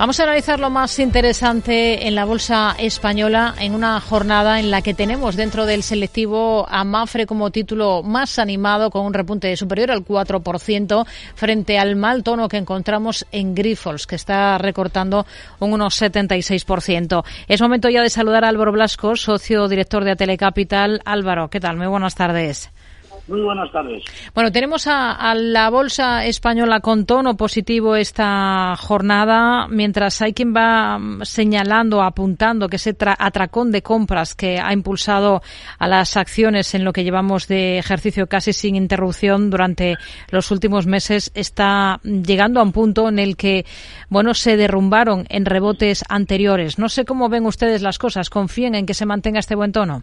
Vamos a analizar lo más interesante en la bolsa española en una jornada en la que tenemos dentro del selectivo a Mafre como título más animado con un repunte superior al 4% frente al mal tono que encontramos en Grifols que está recortando un unos 76%. Es momento ya de saludar a Álvaro Blasco, socio director de Atelecapital. Álvaro, ¿qué tal? Muy buenas tardes. Muy buenas tardes. Bueno, tenemos a, la bolsa española con tono positivo esta jornada, mientras hay quien va mm, señalando, apuntando que ese atracón de compras que ha impulsado a las acciones en lo que llevamos de ejercicio casi sin interrupción durante los últimos meses está llegando a un punto en el que, bueno, se derrumbaron en rebotes anteriores. No sé cómo ven ustedes las cosas. ¿Confíen en que se mantenga este buen tono?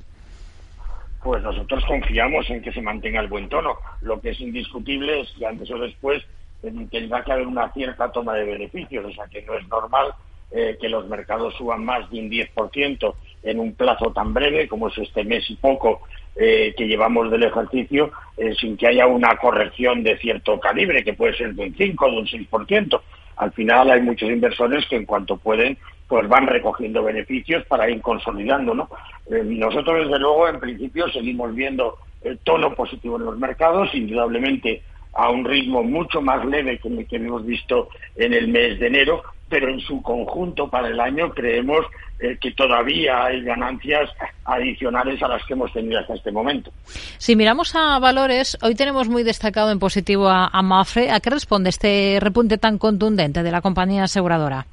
Pues nosotros confiamos en que se mantenga el buen tono. Lo que es indiscutible es que antes o después tendrá que haber una cierta toma de beneficios, o sea que no es normal eh, que los mercados suban más de un 10% en un plazo tan breve como es este mes y poco eh, que llevamos del ejercicio, eh, sin que haya una corrección de cierto calibre, que puede ser de un 5 o de un 6%. Al final hay muchos inversores que en cuanto pueden pues van recogiendo beneficios para ir consolidando, ¿no? Eh, nosotros, desde luego, en principio seguimos viendo el tono positivo en los mercados, indudablemente a un ritmo mucho más leve que el que hemos visto en el mes de enero, pero en su conjunto para el año creemos eh, que todavía hay ganancias adicionales a las que hemos tenido hasta este momento. Si miramos a valores, hoy tenemos muy destacado en positivo a, a Mafre. ¿A qué responde este repunte tan contundente de la compañía aseguradora?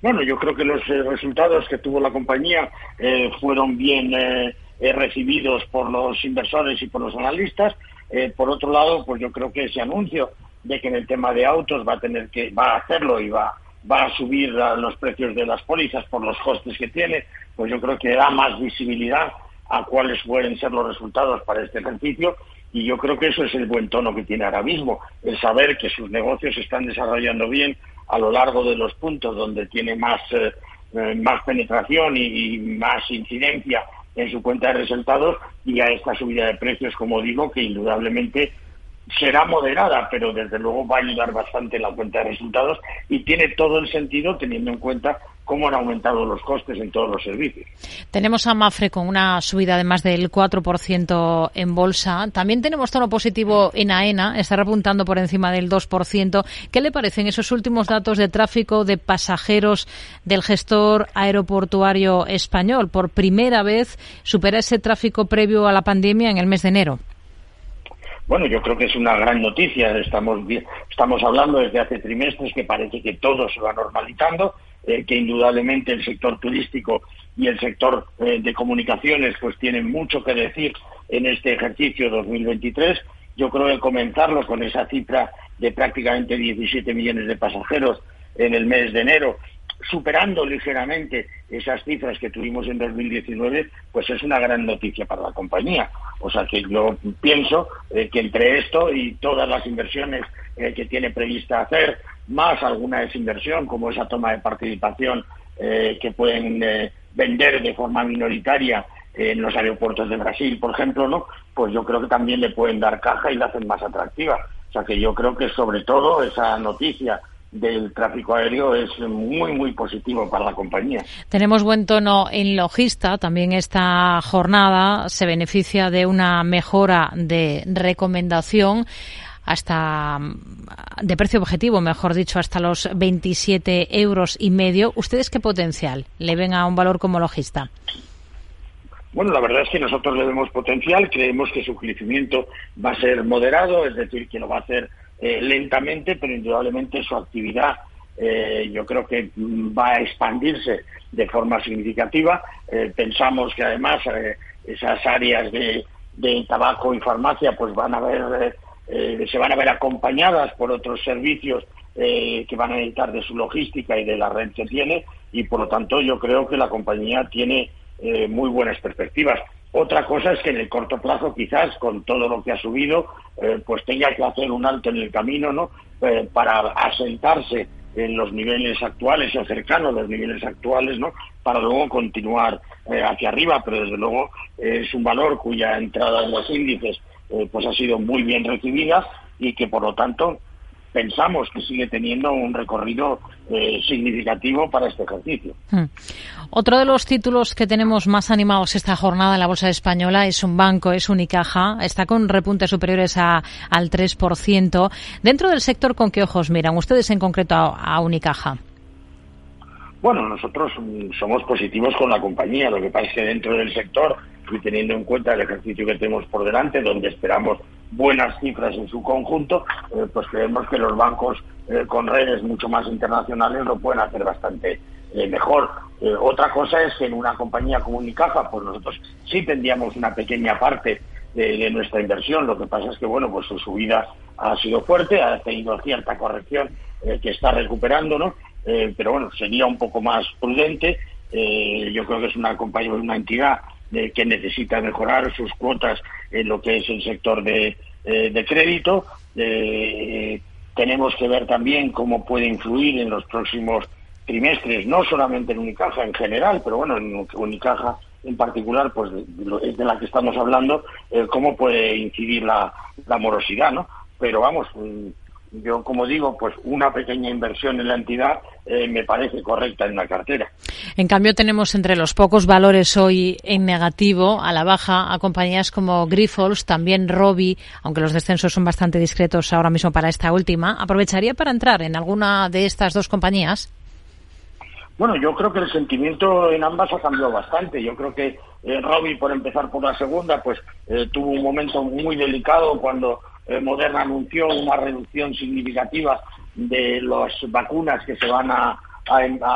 Bueno, yo creo que los eh, resultados que tuvo la compañía eh, fueron bien eh, recibidos por los inversores y por los analistas. por otro lado, pues yo creo que ese anuncio de que en el tema de autos va a tener que va a hacerlo y va va a subir los precios de las pólizas por los costes que tiene, pues yo creo que da más visibilidad a cuáles pueden ser los resultados para este ejercicio y yo creo que eso es el buen tono que tiene ahora mismo, el saber que sus negocios se están desarrollando bien, a lo largo de los puntos donde tiene más, eh, eh, más penetración y, más incidencia en su cuenta de resultados y a esta subida de precios, como digo, que indudablemente será moderada, pero desde luego va a ayudar bastante la cuenta de resultados y tiene todo el sentido teniendo en cuenta cómo han aumentado los costes en todos los servicios. Tenemos a Mafre con una subida de más del 4% en bolsa. También tenemos tono positivo en AENA, está repuntando por encima del 2%. ¿Qué le parecen esos últimos datos de tráfico de pasajeros del gestor aeroportuario español? Por primera vez supera ese tráfico previo a la pandemia en el mes de enero. Bueno, yo creo que es una gran noticia. Estamos, estamos hablando desde hace trimestres que parece que todo se va normalizando eh, que indudablemente el sector turístico y el sector eh, de comunicaciones pues tienen mucho que decir en este ejercicio 2023. Yo creo que comenzarlo con esa cifra de prácticamente 17 millones de pasajeros en el mes de enero superando ligeramente esas cifras que tuvimos en 2019, pues es una gran noticia para la compañía. O sea que yo pienso eh, que entre esto y todas las inversiones que tiene prevista hacer, más alguna desinversión como esa toma de participación eh, que pueden vender de forma minoritaria en los aeropuertos de Brasil, por ejemplo, ¿no? Pues yo creo que también le pueden dar caja y la hacen más atractiva. O sea que yo creo que sobre todo esa noticia del tráfico aéreo es muy, muy positivo para la compañía. Tenemos buen tono en logista. También esta jornada se beneficia de una mejora de recomendación hasta de precio objetivo, mejor dicho, hasta los 27 euros y medio. ¿Ustedes qué potencial le ven a un valor como logista? Bueno, la verdad es que nosotros le vemos potencial, creemos que su crecimiento va a ser moderado, es decir, que lo va a hacer eh, lentamente, pero indudablemente su actividad eh, yo creo que va a expandirse de forma significativa. Eh, pensamos que además esas áreas de, tabaco y farmacia pues van a ver se van a ver acompañadas por otros servicios que van a necesitar de su logística y de la red que tiene y por lo tanto yo creo que la compañía tiene muy buenas perspectivas. Otra cosa es que en el corto plazo, quizás, con todo lo que ha subido, eh, pues tenga que hacer un alto en el camino, ¿no? Eh, para asentarse en los niveles actuales o cercanos a los niveles actuales, ¿no? Para luego continuar eh, hacia arriba, pero desde luego es un valor cuya entrada en los índices pues ha sido muy bien recibida y que por lo tanto pensamos que sigue teniendo un recorrido eh, significativo para este ejercicio. Hmm. Otro de los títulos que tenemos más animados esta jornada en la Bolsa Española es un banco, es Unicaja, está con repuntes superiores a, al 3%. Dentro del sector, ¿con qué ojos miran ustedes en concreto a Unicaja? Bueno, nosotros somos positivos con la compañía, lo que pasa es que dentro del sector y teniendo en cuenta el ejercicio que tenemos por delante, donde esperamos buenas cifras en su conjunto, eh, pues creemos que los bancos eh, con redes mucho más internacionales lo pueden hacer bastante eh, mejor. otra cosa es que en una compañía como Unicaja, pues nosotros sí tendríamos una pequeña parte de, nuestra inversión. Lo que pasa es que, bueno, pues su subida ha sido fuerte, ha tenido cierta corrección que está recuperando, ¿no? pero bueno, sería un poco más prudente. yo creo que es una compañía, una entidad que necesita mejorar sus cuotas en lo que es el sector de, eh, crédito. Eh, tenemos que ver también cómo puede influir en los próximos trimestres, no solamente en Unicaja en general, pero bueno, en Unicaja en particular, pues es de la que estamos hablando, eh, cómo puede incidir la, la morosidad, ¿no? Pero vamos, yo, como digo, pues una pequeña inversión en la entidad eh, me parece correcta en la cartera. En cambio, tenemos entre los pocos valores hoy en negativo, a la baja, a compañías como Grifols, también Robi, aunque los descensos son bastante discretos ahora mismo para esta última. ¿Aprovecharía para entrar en alguna de estas dos compañías? Bueno, yo creo que el sentimiento en ambas ha cambiado bastante. Yo creo que eh, Robi, por empezar por la segunda, pues eh, tuvo un momento muy delicado cuando eh, Moderna anunció una reducción significativa de las vacunas que se van a,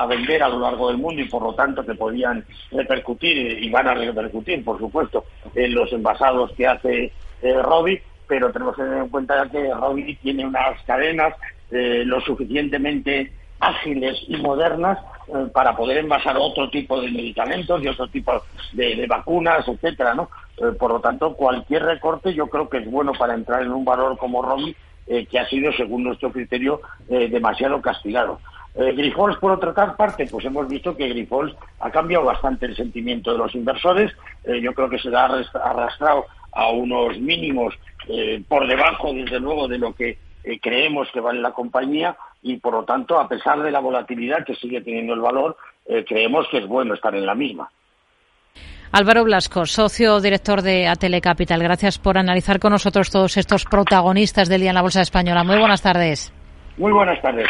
vender a lo largo del mundo y por lo tanto que podían repercutir y van a repercutir, por supuesto, en los envasados que hace eh, Robi, pero tenemos que tener en cuenta que Robi tiene unas cadenas eh, lo suficientemente ágiles y modernas eh, para poder envasar otro tipo de medicamentos y otro tipo de, vacunas, etcétera, ¿no? Eh, por lo tanto, cualquier recorte yo creo que es bueno para entrar en un valor como Robi, eh, que ha sido, según nuestro criterio, demasiado castigado. Grifols, por otra parte, pues hemos visto que Grifols ha cambiado bastante el sentimiento de los inversores. yo creo que se ha arrastrado a unos mínimos por debajo, desde luego, de lo que creemos que vale la compañía y por lo tanto, a pesar de la volatilidad que sigue teniendo el valor, eh, creemos que es bueno estar en la misma. Álvaro Blasco, socio director de Atele Capital, gracias por analizar con nosotros todos estos protagonistas del día en la Bolsa Española. Muy buenas tardes. Muy buenas tardes.